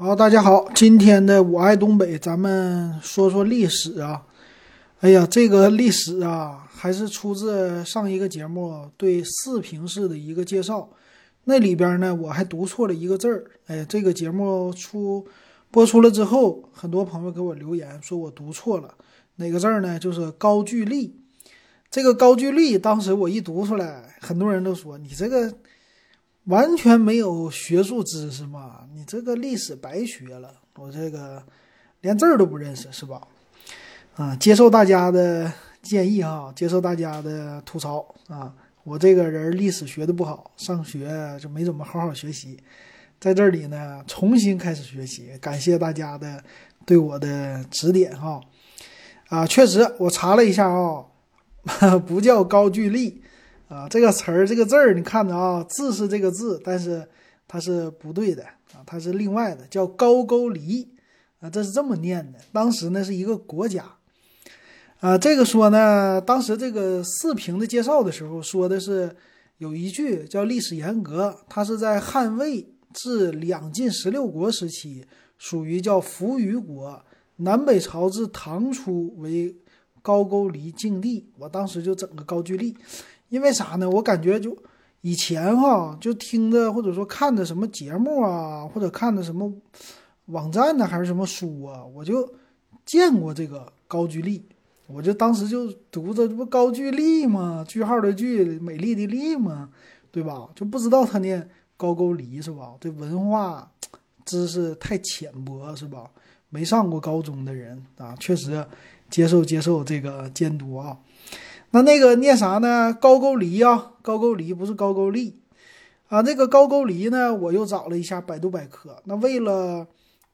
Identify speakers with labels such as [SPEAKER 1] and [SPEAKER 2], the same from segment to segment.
[SPEAKER 1] 好，大家好，今天的我爱东北，咱们说说历史啊。哎呀，这个历史啊，还是出自上一个节目对四平市的一个介绍。那里边呢，我还读错了一个字儿。哎，这个节目出播出了之后，很多朋友给我留言说我读错了哪个字儿呢？就是高句丽。这个高句丽，当时我一读出来，很多人都说你这个。完全没有学术知识嘛？你这个历史白学了，我这个连字儿都不认识是吧？啊，接受大家的建议哈，接受大家的吐槽啊。我这个人历史学的不好，上学就没怎么好好学习，在这里呢重新开始学习，感谢大家的对我的指点哈。啊，确实我查了一下啊，不叫高句丽。啊，这个词儿，这个字儿，你看着啊，字是这个字，但是它是不对的啊，它是另外的，叫高句丽啊，这是这么念的。当时呢是一个国家啊，这个说呢，当时这个四平的介绍的时候说的是有一句叫历史沿革，它是在汉魏至两晋十六国时期，属于叫扶余国，南北朝至唐初为高句丽境地。我当时就整个高句丽。因为啥呢？我感觉就以前哈，就听着或者说看着什么节目啊，或者看着什么网站呢，还是什么书啊，我就见过这个高句丽，我就当时就读着这不高句丽吗？句号的句，美丽的丽吗？对吧？就不知道他念高句丽是吧？这文化知识太浅薄是吧？没上过高中的人啊，确实接受接受这个监督啊。那那个念啥呢？高句丽啊，高句丽不是高句丽啊。那个高句丽呢，我又找了一下百度百科。那为了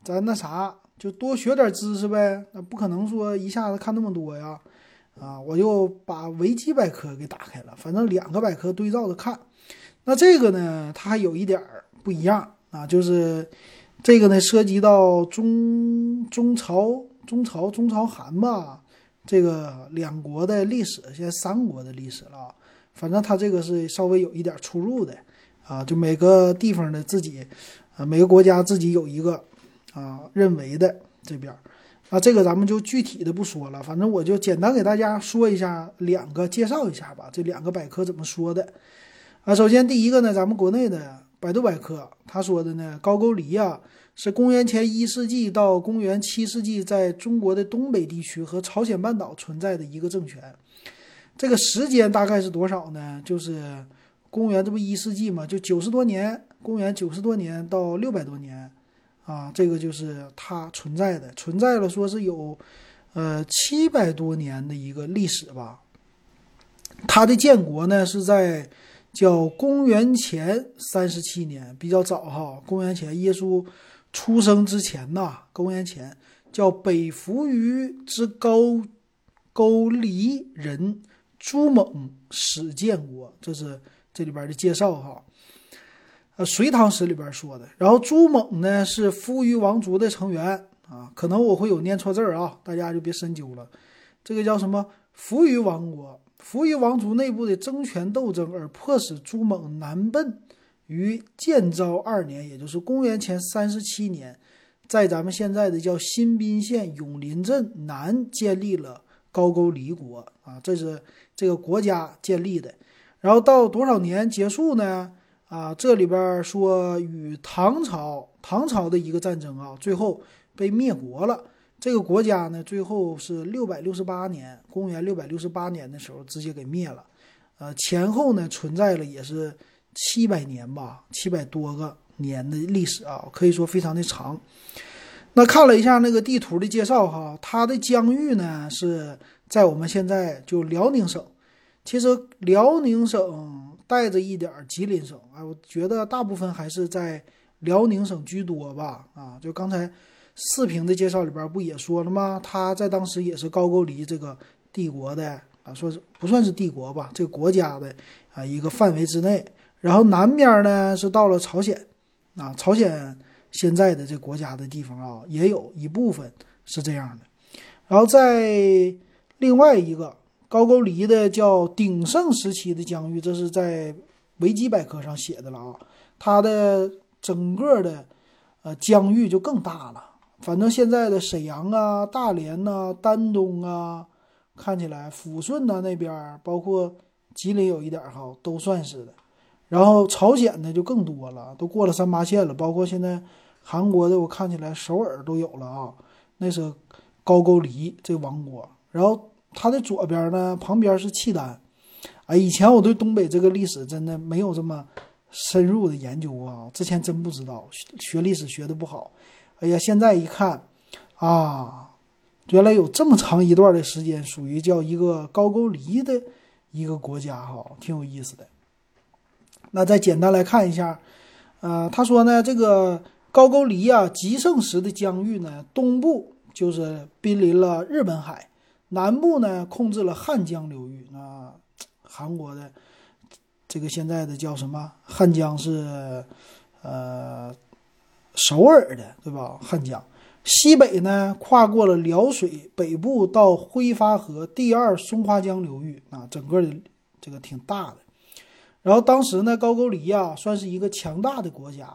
[SPEAKER 1] 咱那啥，就多学点知识呗。那不可能说一下子看那么多呀，啊，我又把维基百科给打开了。反正两个百科对照着看。那这个呢，它还有一点儿不一样啊，就是这个呢涉及到中中朝、中朝、中朝韩吧。这个两国的历史，现在三国的历史了啊，反正它这个是稍微有一点出入的啊，就每个地方的自己，啊，每个国家自己有一个啊认为的这边，那这个咱们就具体的不说了，反正我就简单给大家说一下两个介绍一下吧，这两个百科怎么说的啊？首先第一个呢，咱们国内的百度百科他说的呢，高句丽呀。是公元前一世纪到公元七世纪，在中国的东北地区和朝鲜半岛存在的一个政权。这个时间大概是多少呢？就是公元这不一世纪嘛，就九十多年，公元九十多年到六百多年啊，这个就是它存在的，存在了说是有呃七百多年的一个历史吧。它的建国呢是在叫公元前三十七年，比较早哈，公元前耶稣。出生之前呐，公元前叫北扶余之高句丽人朱猛始建国，这是这里边的介绍哈。呃，《隋唐史》里边说的。然后朱猛呢是扶余王族的成员啊，可能我会有念错字儿啊，大家就别深究了。这个叫什么？扶余王国，扶余王族内部的争权斗争而迫使朱猛南奔。于建昭二年，也就是公元前三十七年，在咱们现在的叫新宾县永林镇南建立了高句丽国啊，这是这个国家建立的。然后到多少年结束呢？啊，这里边说与唐朝唐朝的一个战争啊，最后被灭国了。这个国家呢，最后是六百六十八年，公元六百六十八年的时候直接给灭了。呃，前后呢存在了也是。七百年吧，七百多个年的历史啊，可以说非常的长。那看了一下那个地图的介绍哈，它的疆域呢是在我们现在就辽宁省。其实辽宁省带着一点吉林省，哎，我觉得大部分还是在辽宁省居多吧。啊，就刚才视频的介绍里边不也说了吗？它在当时也是高句丽这个帝国的啊，说是不算是帝国吧，这个国家的啊一个范围之内。然后南边呢是到了朝鲜，啊，朝鲜现在的这国家的地方啊，也有一部分是这样的。然后在另外一个高句丽的叫鼎盛时期的疆域，这是在维基百科上写的了啊。它的整个的呃，疆域就更大了。反正现在的沈阳啊、大连呐、丹东啊，看起来抚顺呐那边，包括吉林有一点哈，都算是的。然后朝鲜的就更多了，都过了三八线了。包括现在韩国的，我看起来首尔都有了啊，那是高句丽这王国。然后它的左边呢，旁边是契丹。哎，以前我对东北这个历史真的没有这么。深入的研究啊，之前真不知道，学历史学的不好。哎呀，现在一看，啊，原来有这么长一段的时间属于叫一个高句丽的一个国家哈，挺有意思的。那再简单来看一下，呃，他说呢，这个高句丽啊，极盛时的疆域呢，东部就是濒临了日本海，南部呢控制了汉江流域，那韩国的。这个现在的叫什么？汉江是，呃，首尔的，对吧？汉江西北呢，跨过了辽水，北部到挥发河第二松花江流域啊，整个的这个挺大的。然后当时呢，高句丽啊，算是一个强大的国家。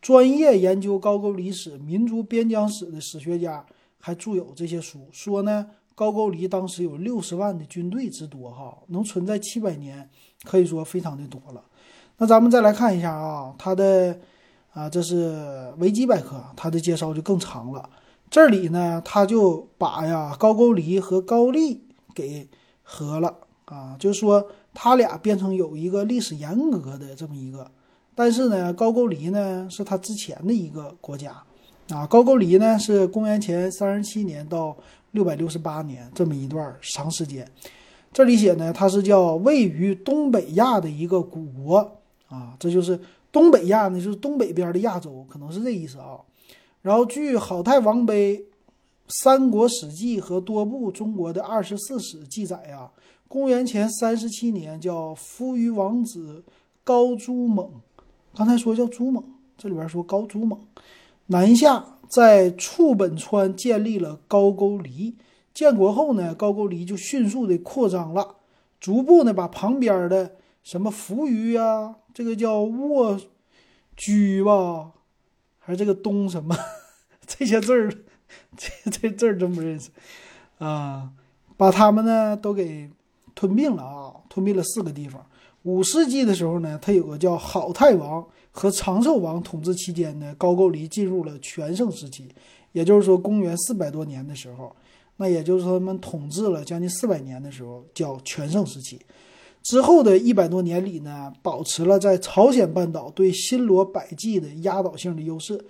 [SPEAKER 1] 专业研究高句丽史、民族边疆史的史学家还著有这些书，说呢，高句丽当时有六十万的军队之多，哈，能存在七百年。可以说非常的多了，那咱们再来看一下啊，它的啊，这是维基百科，它的介绍就更长了。这里呢，他就把呀高句丽和高丽给合了啊，就是说他俩变成有一个历史沿革的这么一个，但是呢，高句丽呢是他之前的一个国家啊，高句丽呢是公元前三十七年到六百六十八年这么一段长时间。这里写呢，它是叫位于东北亚的一个古国啊，这就是东北亚呢，就是东北边的亚洲，可能是这意思啊。然后据《好太王碑》《三国史记》和多部中国的二十四史记载呀，公元前三十七年，叫扶余王子高朱猛，刚才说叫朱猛，这里边说高朱猛南下，在处本川建立了高句丽。建国后呢，高句丽就迅速的扩张了，逐步呢把旁边的什么扶余啊，这个叫卧居吧，还是这个东什么 这些字儿，这这字儿真不认识啊，把他们呢都给吞并了啊，吞并了四个地方。五世纪的时候呢，他有个叫好太王和长寿王统治期间呢，高句丽进入了全盛时期，也就是说公元四百多年的时候。那也就是说，他们统治了将近四百年的时候，叫全盛时期。之后的一百多年里呢，保持了在朝鲜半岛对新罗百济的压倒性的优势。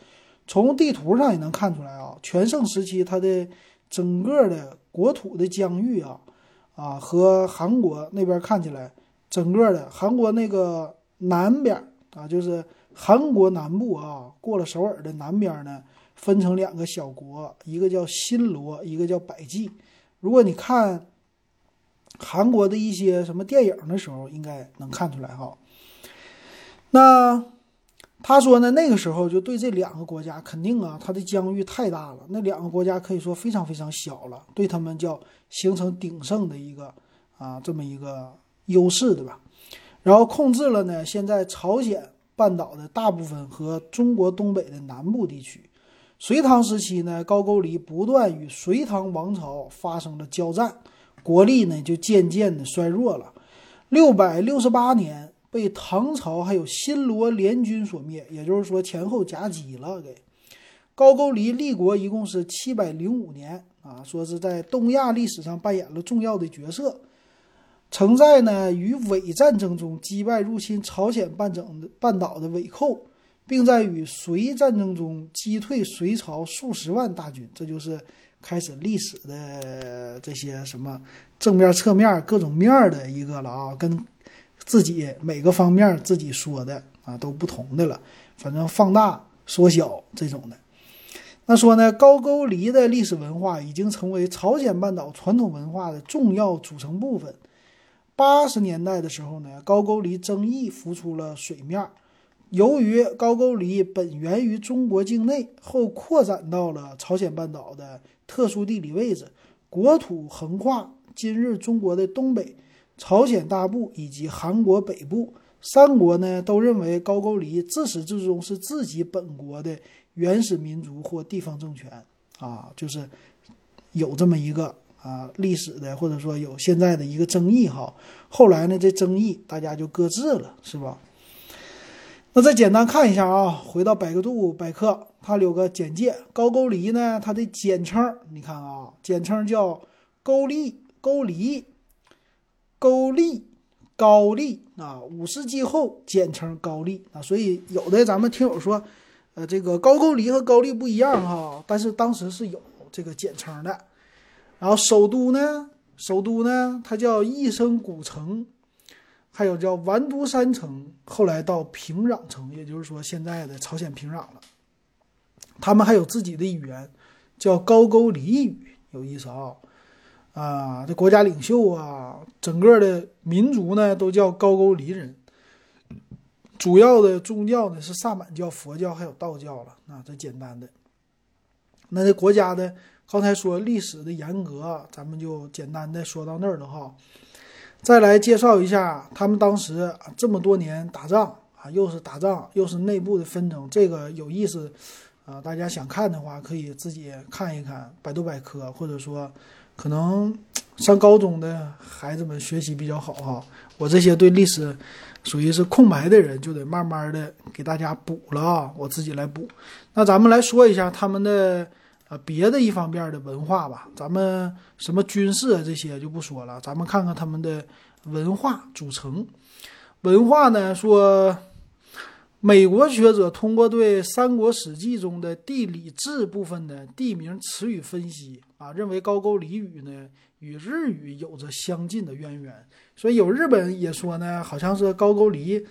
[SPEAKER 1] 从地图上也能看出来啊，全盛时期它的整个的国土的疆域啊，啊和韩国那边看起来，整个的韩国那个南边啊，就是韩国南部啊，过了首尔的南边呢。分成两个小国，一个叫新罗，一个叫百济。如果你看韩国的一些什么电影的时候，应该能看出来哈。那他说呢，那个时候就对这两个国家，肯定啊，它的疆域太大了，那两个国家可以说非常非常小了，对他们叫形成鼎盛的一个啊这么一个优势，对吧？然后控制了呢，现在朝鲜半岛的大部分和中国东北的南部地区。隋唐时期呢，高句丽不断与隋唐王朝发生了交战，国力呢就渐渐的衰弱了。六百六十八年被唐朝还有新罗联军所灭，也就是说前后夹击了。给高句丽立国一共是七百零五年啊，说是在东亚历史上扮演了重要的角色，曾在呢与伪战争中击败入侵朝鲜半整半岛的伪寇。并在与隋战争中击退隋朝数十万大军，这就是开始历史的这些什么正面、侧面各种面的一个了啊，跟自己每个方面自己说的啊都不同的了，反正放大、缩小这种的。那说呢，高句丽的历史文化已经成为朝鲜半岛传统文化的重要组成部分。八十年代的时候呢，高句丽争议浮出了水面。由于高句丽本源于中国境内，后扩展到了朝鲜半岛的特殊地理位置，国土横跨今日中国的东北、朝鲜大部以及韩国北部。三国呢都认为高句丽自始至终是自己本国的原始民族或地方政权啊，就是有这么一个啊历史的，或者说有现在的一个争议哈。后来呢，这争议大家就搁置了，是吧？那再简单看一下啊，回到百度百科，它有个简介，高句丽呢，它的简称你看啊，简称叫高丽，高丽，高丽，高丽啊，五世纪后简称高丽啊，所以有的咱们听友说，呃，这个高句丽和高丽不一样哈，但是当时是有这个简称的。然后首都呢，首都呢，它叫义生古城。还有叫完都山城，后来到平壤城，也就是说现在的朝鲜平壤了。他们还有自己的语言，叫高句丽语，有意思啊！啊，这国家领袖啊，整个的民族呢都叫高句丽人。主要的宗教呢是萨满教、佛教还有道教了。啊，这简单的。那这国家的刚才说历史的沿革，咱们就简单的说到那儿了哈。再来介绍一下他们当时这么多年打仗啊，又是打仗，又是内部的纷争，这个有意思啊！大家想看的话，可以自己看一看百度百科，或者说可能上高中的孩子们学习比较好哈。我这些对历史属于是空白的人，就得慢慢的给大家补了啊，我自己来补。那咱们来说一下他们的。啊，别的一方面的文化吧，咱们什么军事啊这些就不说了，咱们看看他们的文化组成。文化呢，说美国学者通过对《三国史记》中的地理志部分的地名词语分析啊，认为高句丽语呢与日语有着相近的渊源。所以有日本也说呢，好像是高句丽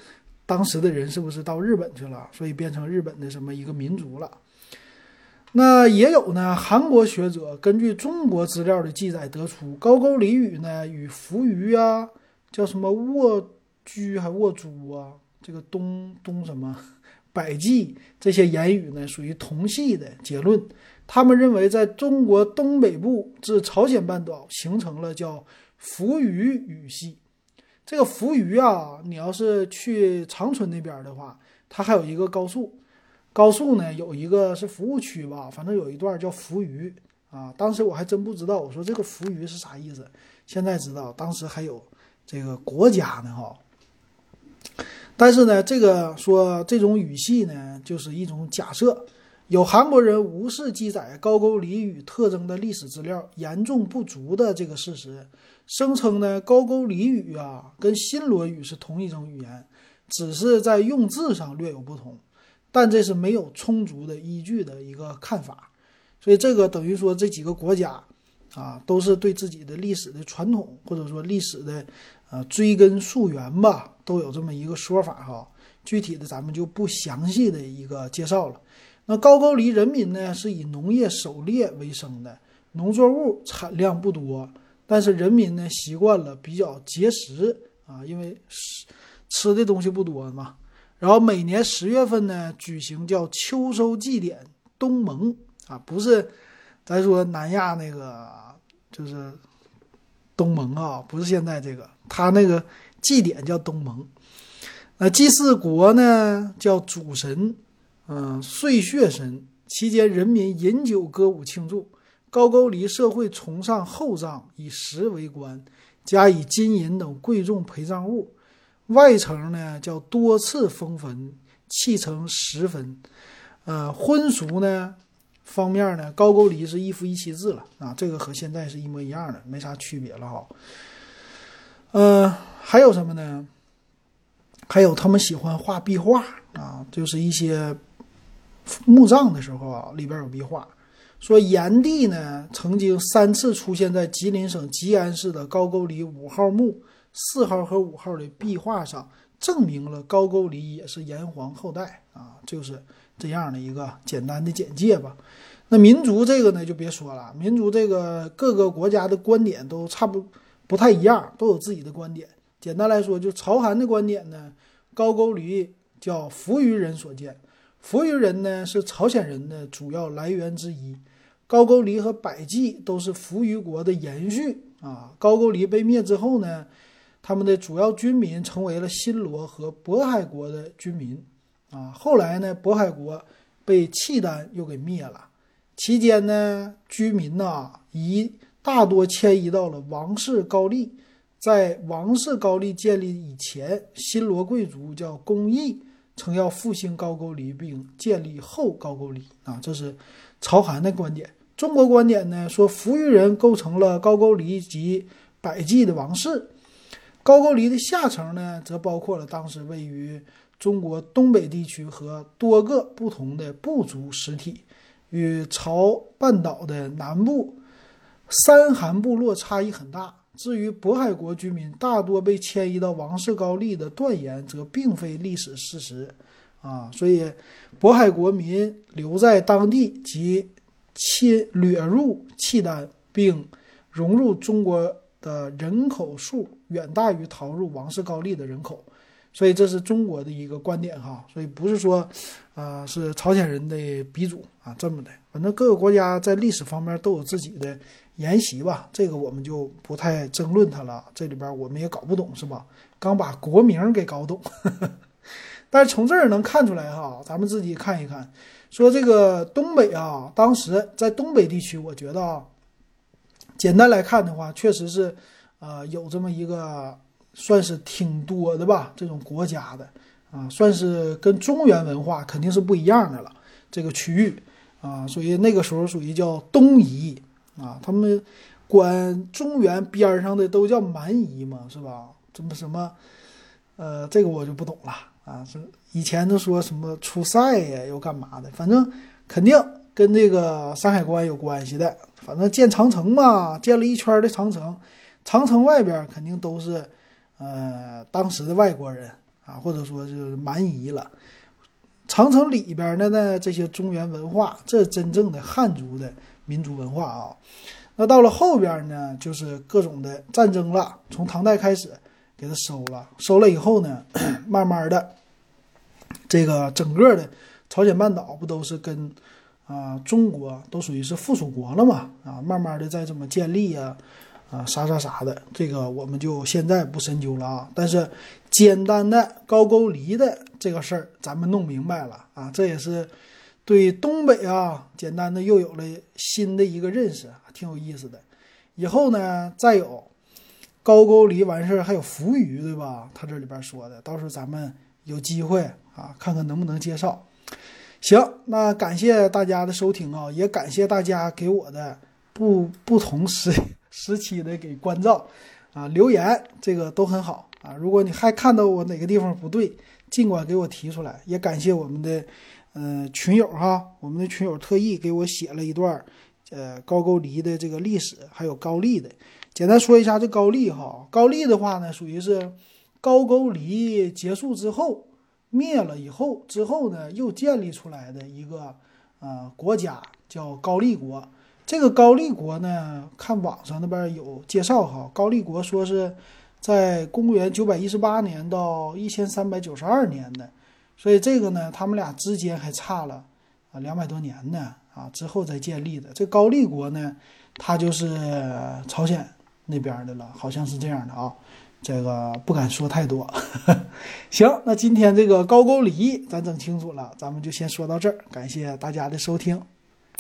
[SPEAKER 1] 当时的人是不是到日本去了，所以变成日本的什么一个民族了。那也有呢，韩国学者根据中国资料的记载得出，高句丽语呢与扶余啊，叫什么卧居还卧租啊，这个东东什么百济这些言语呢，属于同系的结论。他们认为，在中国东北部至朝鲜半岛形成了叫扶余语系。这个扶余啊，你要是去长春那边的话，它还有一个高速。高速呢有一个是服务区吧，反正有一段叫扶余啊。当时我还真不知道，我说这个扶余是啥意思？现在知道，当时还有这个国家呢哈。但是呢，这个说这种语系呢，就是一种假设。有韩国人无视记载高句丽语特征的历史资料严重不足的这个事实，声称呢高句丽语啊跟新罗语是同一种语言，只是在用字上略有不同。但这是没有充足的依据的一个看法，所以这个等于说这几个国家啊，都是对自己的历史的传统或者说历史的呃追根溯源吧，都有这么一个说法哈。具体的咱们就不详细的一个介绍了。那高句丽人民呢是以农业狩猎为生的，农作物产量不多，但是人民呢习惯了比较节食啊，因为吃吃的东西不多嘛。然后每年十月份呢，举行叫秋收祭典东盟啊，不是咱说南亚那个，就是东盟啊，不是现在这个，他那个祭典叫东盟。那祭祀国呢叫主神，嗯，碎血神。期间人民饮酒歌舞庆祝。高句丽社会崇尚厚葬，以石为官，加以金银等贵重陪葬物。外层呢叫多次封坟，砌成石坟。呃，婚俗呢方面呢，高句丽是一夫一妻制了啊，这个和现在是一模一样的，没啥区别了哈。呃，还有什么呢？还有他们喜欢画壁画啊，就是一些墓葬的时候啊，里边有壁画。说炎帝呢曾经三次出现在吉林省吉安市的高句丽五号墓。四号和五号的壁画上证明了高句丽也是炎黄后代啊，就是这样的一个简单的简介吧。那民族这个呢就别说了，民族这个各个国家的观点都差不不太一样，都有自己的观点。简单来说，就朝韩的观点呢，高句丽叫扶余人所建，扶余人呢是朝鲜人的主要来源之一。高句丽和百济都是扶余国的延续啊。高句丽被灭之后呢？他们的主要军民成为了新罗和渤海国的军民，啊，后来呢，渤海国被契丹又给灭了。期间呢，居民呐一大多迁移到了王室高丽。在王室高丽建立以前，新罗贵族叫公义，曾要复兴高句丽并建立后高句丽啊，这是朝韩的观点。中国观点呢说，扶余人构成了高句丽及百济的王室。高句丽的下层呢，则包括了当时位于中国东北地区和多个不同的部族实体。与朝半岛的南部三韩部落差异很大。至于渤海国居民大多被迁移到王室高丽的断言，则并非历史事实啊。所以，渤海国民留在当地及侵掠入契丹并融入中国的人口数远大于逃入王室高丽的人口。所以这是中国的一个观点哈，所以不是说，啊是朝鲜人的鼻祖啊这么的，反正各个国家在历史方面都有自己的沿袭吧，这个我们就不太争论它了，这里边我们也搞不懂是吧？刚把国名给搞懂，但是从这儿能看出来哈，咱们自己看一看，说这个东北啊，当时在东北地区，我觉得啊，简单来看的话，确实是，呃，有这么一个。算是挺多的吧，这种国家的啊，算是跟中原文化肯定是不一样的了。这个区域啊，所以那个时候属于叫东夷啊，他们管中原边上的都叫蛮夷嘛，是吧？怎么什么？呃，这个我就不懂了啊。是以前都说什么出塞呀，又干嘛的？反正肯定跟这个山海关有关系的。反正建长城嘛，建了一圈的长城，长城外边肯定都是。呃，当时的外国人啊，或者说就是蛮夷了。长城里边的呢，这些中原文化，这真正的汉族的民族文化啊。那到了后边呢，就是各种的战争了。从唐代开始，给它收了，收了以后呢，慢慢的，这个整个的朝鲜半岛不都是跟啊中国都属于是附属国了嘛？啊，慢慢的再这么建立呀。啊，啊啥啥啥的，这个我们就现在不深究了啊。但是简单的高句丽的这个事儿，咱们弄明白了啊，这也是对东北啊，简单的又有了新的一个认识，挺有意思的。以后呢，再有高句丽完事儿，还有扶余，对吧？他这里边说的，到时候咱们有机会啊，看看能不能介绍。行，那感谢大家的收听啊，也感谢大家给我的不不同时。时期的给关照，啊，留言这个都很好啊。如果你还看到我哪个地方不对，尽管给我提出来。也感谢我们的，呃，群友哈，我们的群友特意给我写了一段，呃，高句丽的这个历史，还有高丽的。简单说一下这高丽哈，高丽的话呢，属于是高句丽结束之后灭了以后之后呢，又建立出来的一个呃国家，叫高丽国。这个高丽国呢，看网上那边有介绍哈，高丽国说是在公元九百一十八年到一千三百九十二年的，所以这个呢，他们俩之间还差了啊两百多年呢啊，之后再建立的。这高丽国呢，它就是朝鲜那边的了，好像是这样的啊，这个不敢说太多。行，那今天这个高句丽咱整清楚了，咱们就先说到这儿，感谢大家的收听。